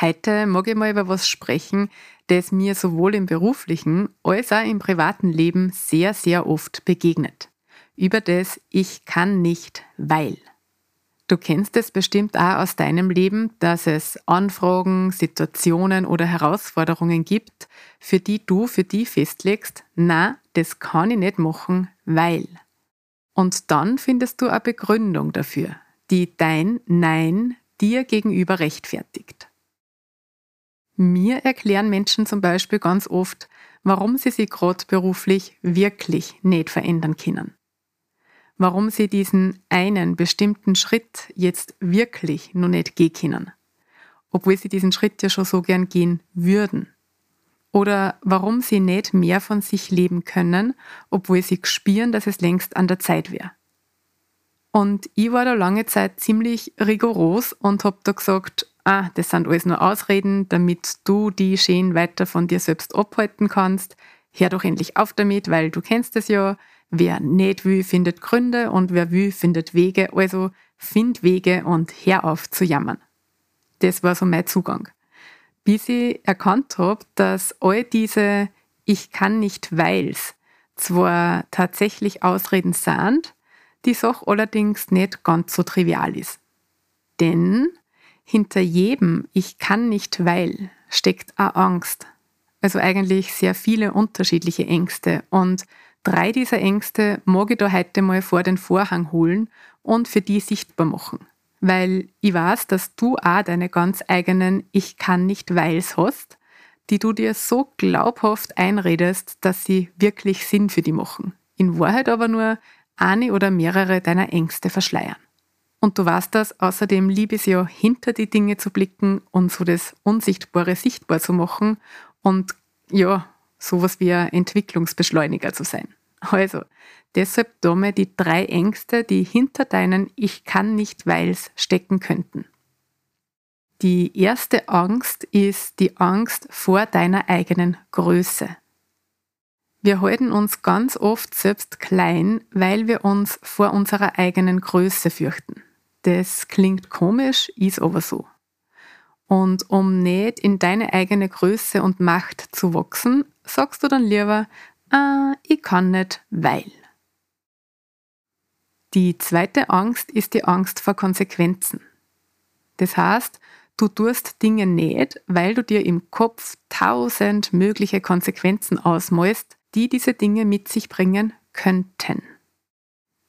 Heute mag ich mal über was sprechen, das mir sowohl im beruflichen als auch im privaten Leben sehr, sehr oft begegnet. Über das Ich kann nicht, weil. Du kennst es bestimmt auch aus deinem Leben, dass es Anfragen, Situationen oder Herausforderungen gibt, für die du für die festlegst, na, das kann ich nicht machen, weil. Und dann findest du eine Begründung dafür, die dein Nein dir gegenüber rechtfertigt. Mir erklären Menschen zum Beispiel ganz oft, warum sie sich gerade beruflich wirklich nicht verändern können. Warum sie diesen einen bestimmten Schritt jetzt wirklich noch nicht gehen können. Obwohl sie diesen Schritt ja schon so gern gehen würden. Oder warum sie nicht mehr von sich leben können, obwohl sie spüren, dass es längst an der Zeit wäre. Und ich war da lange Zeit ziemlich rigoros und hab da gesagt, ah, das sind alles nur Ausreden, damit du die schön weiter von dir selbst abhalten kannst. Hör doch endlich auf damit, weil du kennst es ja. Wer nicht will, findet Gründe und wer will, findet Wege. Also find Wege und hör auf zu jammern. Das war so mein Zugang. Bis ich erkannt habe, dass all diese Ich kann nicht weils zwar tatsächlich Ausreden sind, die Sache allerdings nicht ganz so trivial ist. Denn hinter jedem Ich kann nicht weil steckt auch Angst. Also eigentlich sehr viele unterschiedliche Ängste. Und drei dieser Ängste mag ich da heute mal vor den Vorhang holen und für die sichtbar machen. Weil ich weiß, dass du auch deine ganz eigenen Ich kann nicht weils hast, die du dir so glaubhaft einredest, dass sie wirklich Sinn für die machen. In Wahrheit aber nur eine oder mehrere deiner Ängste verschleiern. Und du weißt das, außerdem liebe es ja, hinter die Dinge zu blicken und so das Unsichtbare sichtbar zu machen und ja, sowas wie ein Entwicklungsbeschleuniger zu sein. Also, deshalb mal die drei Ängste, die hinter deinen Ich kann nicht weils stecken könnten. Die erste Angst ist die Angst vor deiner eigenen Größe. Wir halten uns ganz oft selbst klein, weil wir uns vor unserer eigenen Größe fürchten. Das klingt komisch, ist aber so. Und um nicht in deine eigene Größe und Macht zu wachsen, sagst du dann lieber, ah, ich kann nicht, weil. Die zweite Angst ist die Angst vor Konsequenzen. Das heißt, du tust Dinge nicht, weil du dir im Kopf tausend mögliche Konsequenzen ausmalst, die diese Dinge mit sich bringen könnten.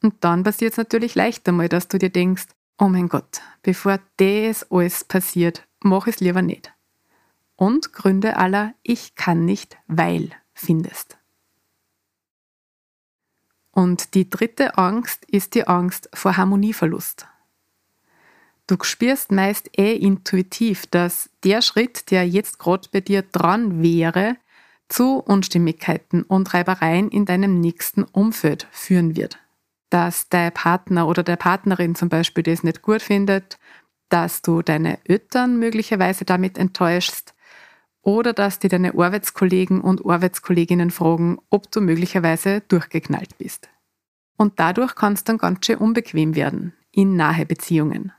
Und dann passiert es natürlich leicht einmal, dass du dir denkst, oh mein Gott, bevor das alles passiert, mach es lieber nicht. Und Gründe aller Ich kann nicht, weil findest. Und die dritte Angst ist die Angst vor Harmonieverlust. Du spürst meist eh intuitiv, dass der Schritt, der jetzt gerade bei dir dran wäre, zu Unstimmigkeiten und Reibereien in deinem nächsten Umfeld führen wird dass dein Partner oder der Partnerin zum Beispiel das nicht gut findet, dass du deine Eltern möglicherweise damit enttäuschst oder dass dir deine Arbeitskollegen und Arbeitskolleginnen fragen, ob du möglicherweise durchgeknallt bist. Und dadurch kann es dann ganz schön unbequem werden in nahe Beziehungen.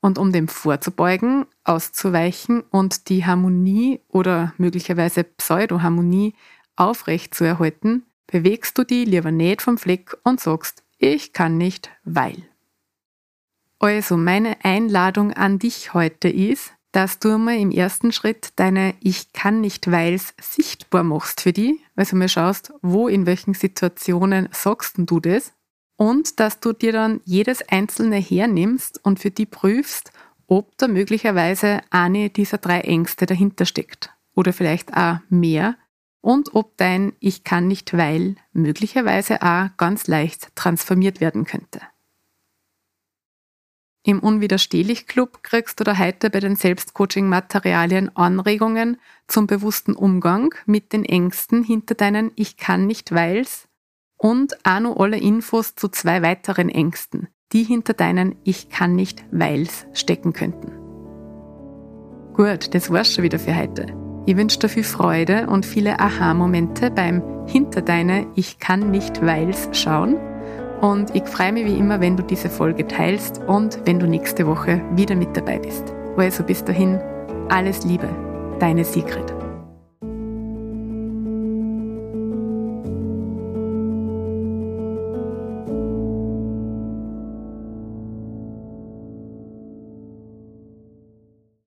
Und um dem vorzubeugen, auszuweichen und die Harmonie oder möglicherweise Pseudoharmonie aufrecht zu erhalten, bewegst du die lieber nicht vom Fleck und sagst, ich kann nicht, weil. Also meine Einladung an dich heute ist, dass du mal im ersten Schritt deine Ich kann nicht weils sichtbar machst für die, also mal schaust, wo in welchen Situationen sagst du das? Und dass du dir dann jedes einzelne hernimmst und für die prüfst, ob da möglicherweise eine dieser drei Ängste dahinter steckt. Oder vielleicht auch mehr und ob dein Ich kann nicht weil möglicherweise auch ganz leicht transformiert werden könnte. Im Unwiderstehlich Club kriegst du da heute bei den Selbstcoaching-Materialien Anregungen zum bewussten Umgang mit den Ängsten hinter deinen Ich kann nicht weils und auch noch alle Infos zu zwei weiteren Ängsten, die hinter deinen Ich kann nicht weils stecken könnten. Gut, das war's schon wieder für heute. Ich wünsche dir viel Freude und viele Aha-Momente beim Hinter deine Ich kann nicht weils schauen und ich freue mich wie immer, wenn du diese Folge teilst und wenn du nächste Woche wieder mit dabei bist. Also bis dahin, alles Liebe, deine Sigrid.